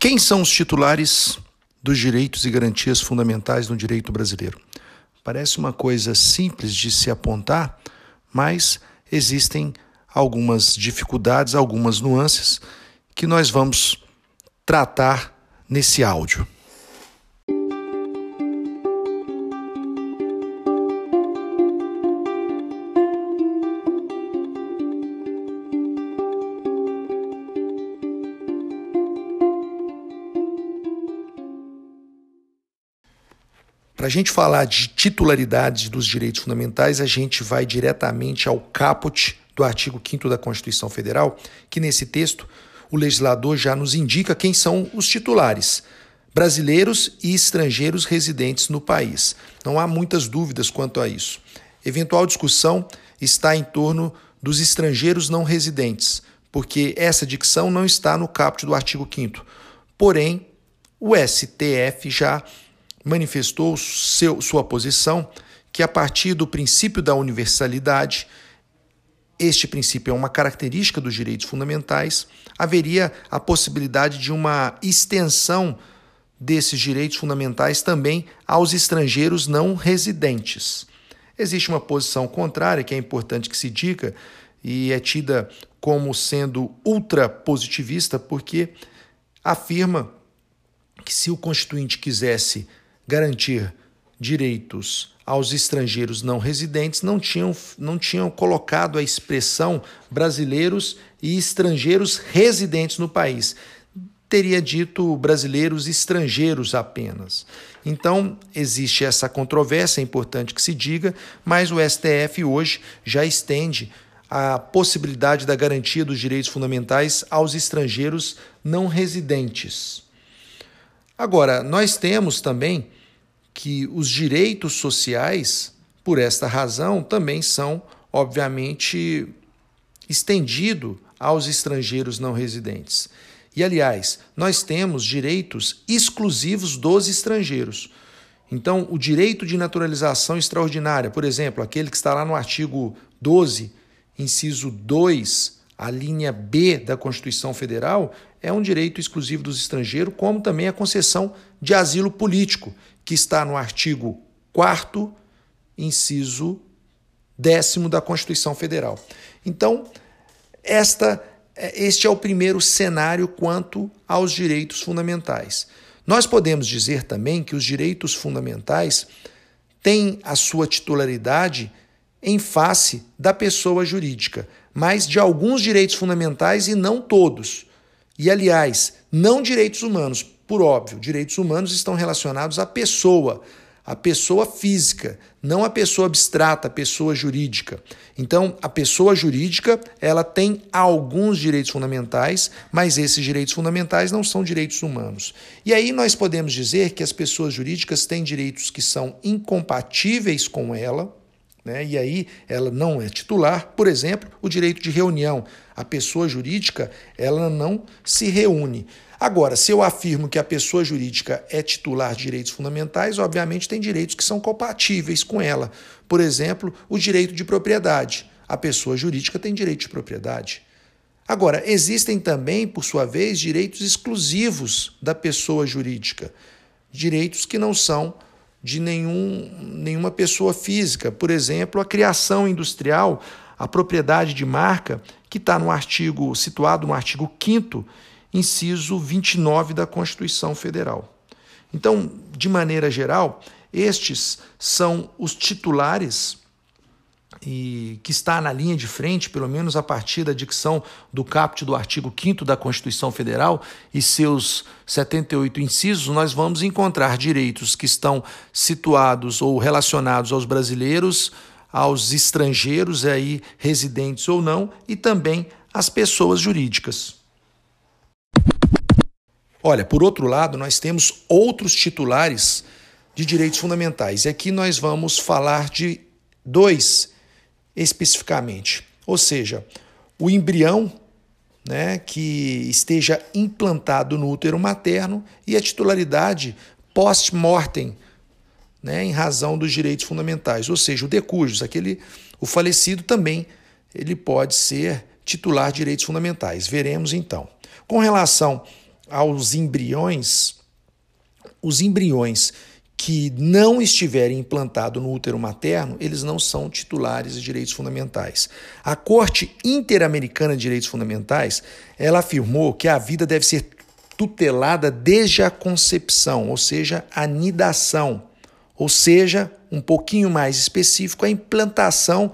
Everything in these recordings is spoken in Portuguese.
Quem são os titulares dos direitos e garantias fundamentais no direito brasileiro? Parece uma coisa simples de se apontar, mas existem algumas dificuldades, algumas nuances que nós vamos tratar nesse áudio. Para a gente falar de titularidade dos direitos fundamentais, a gente vai diretamente ao caput do artigo 5 da Constituição Federal, que nesse texto o legislador já nos indica quem são os titulares, brasileiros e estrangeiros residentes no país. Não há muitas dúvidas quanto a isso. Eventual discussão está em torno dos estrangeiros não residentes, porque essa dicção não está no caput do artigo 5 Porém, o STF já manifestou seu, sua posição que, a partir do princípio da universalidade, este princípio é uma característica dos direitos fundamentais, haveria a possibilidade de uma extensão desses direitos fundamentais também aos estrangeiros não residentes. Existe uma posição contrária que é importante que se diga e é tida como sendo ultrapositivista, porque afirma que se o constituinte quisesse garantir direitos aos estrangeiros não residentes, não tinham, não tinham colocado a expressão brasileiros e estrangeiros residentes no país. Teria dito brasileiros estrangeiros apenas. Então, existe essa controvérsia, é importante que se diga, mas o STF hoje já estende a possibilidade da garantia dos direitos fundamentais aos estrangeiros não residentes. Agora, nós temos também que os direitos sociais, por esta razão, também são, obviamente, estendidos aos estrangeiros não residentes. E, aliás, nós temos direitos exclusivos dos estrangeiros. Então, o direito de naturalização extraordinária, por exemplo, aquele que está lá no artigo 12, inciso 2, a linha B da Constituição Federal, é um direito exclusivo dos estrangeiros, como também a concessão de asilo político, que está no artigo 4 inciso 10 da Constituição Federal. Então, esta, este é o primeiro cenário quanto aos direitos fundamentais. Nós podemos dizer também que os direitos fundamentais têm a sua titularidade em face da pessoa jurídica, mas de alguns direitos fundamentais e não todos. E, aliás, não direitos humanos, por óbvio, direitos humanos estão relacionados à pessoa, à pessoa física, não à pessoa abstrata, à pessoa jurídica. Então, a pessoa jurídica, ela tem alguns direitos fundamentais, mas esses direitos fundamentais não são direitos humanos. E aí nós podemos dizer que as pessoas jurídicas têm direitos que são incompatíveis com ela, né? E aí ela não é titular, por exemplo, o direito de reunião. A pessoa jurídica ela não se reúne. Agora, se eu afirmo que a pessoa jurídica é titular de direitos fundamentais, obviamente tem direitos que são compatíveis com ela. Por exemplo, o direito de propriedade. A pessoa jurídica tem direito de propriedade. Agora, existem também, por sua vez, direitos exclusivos da pessoa jurídica, direitos que não são de nenhum, nenhuma pessoa física. Por exemplo, a criação industrial, a propriedade de marca, que está no artigo, situado no artigo 5 inciso 29 da Constituição Federal. Então, de maneira geral, estes são os titulares e que está na linha de frente, pelo menos a partir da dicção do caput do artigo 5 da Constituição Federal e seus 78 incisos, nós vamos encontrar direitos que estão situados ou relacionados aos brasileiros, aos estrangeiros aí residentes ou não, e também às pessoas jurídicas. Olha, por outro lado, nós temos outros titulares de direitos fundamentais. E aqui nós vamos falar de dois especificamente. Ou seja, o embrião né, que esteja implantado no útero materno e a titularidade post-mortem, né, em razão dos direitos fundamentais. Ou seja, o decujus, aquele, o falecido também, ele pode ser titular de direitos fundamentais. Veremos então. Com relação aos embriões, os embriões que não estiverem implantados no útero materno, eles não são titulares de direitos fundamentais. A Corte Interamericana de Direitos Fundamentais, ela afirmou que a vida deve ser tutelada desde a concepção, ou seja, a nidação, ou seja, um pouquinho mais específico, a implantação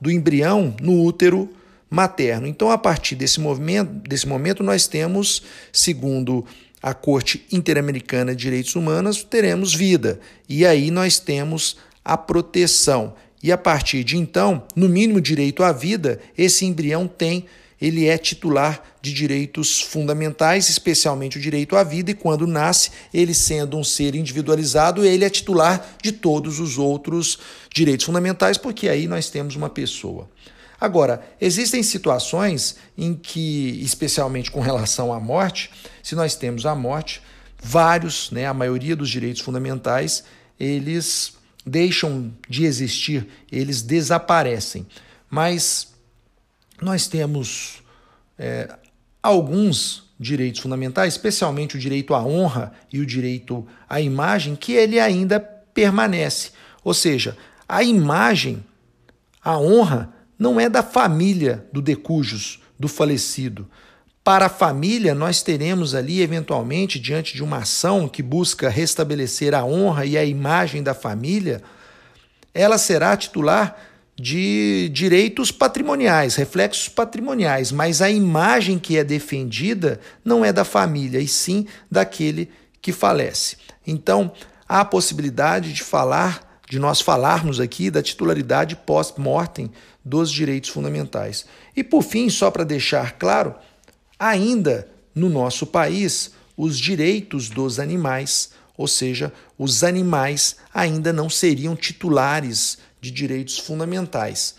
do embrião no útero materno. Então, a partir desse movimento, desse momento, nós temos, segundo a Corte Interamericana de Direitos Humanos, teremos vida. E aí nós temos a proteção. E a partir de então, no mínimo direito à vida, esse embrião tem, ele é titular de direitos fundamentais, especialmente o direito à vida, e quando nasce, ele sendo um ser individualizado, ele é titular de todos os outros direitos fundamentais, porque aí nós temos uma pessoa. Agora, existem situações em que, especialmente com relação à morte, se nós temos a morte, vários, né, a maioria dos direitos fundamentais, eles deixam de existir, eles desaparecem. Mas nós temos é, alguns direitos fundamentais, especialmente o direito à honra e o direito à imagem, que ele ainda permanece. Ou seja, a imagem, a honra, não é da família do decujus, do falecido. Para a família, nós teremos ali, eventualmente, diante de uma ação que busca restabelecer a honra e a imagem da família, ela será titular de direitos patrimoniais, reflexos patrimoniais, mas a imagem que é defendida não é da família, e sim daquele que falece. Então, há a possibilidade de falar de nós falarmos aqui da titularidade pós-mortem dos direitos fundamentais. E por fim, só para deixar claro, ainda no nosso país, os direitos dos animais, ou seja, os animais ainda não seriam titulares de direitos fundamentais.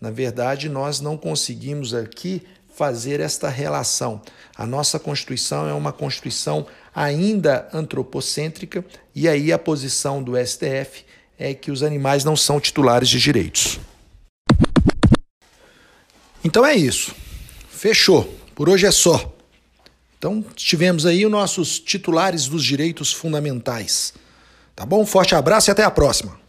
Na verdade, nós não conseguimos aqui fazer esta relação. A nossa Constituição é uma Constituição ainda antropocêntrica e aí a posição do STF é que os animais não são titulares de direitos. Então é isso. Fechou. Por hoje é só. Então, tivemos aí os nossos titulares dos direitos fundamentais. Tá bom? Forte abraço e até a próxima.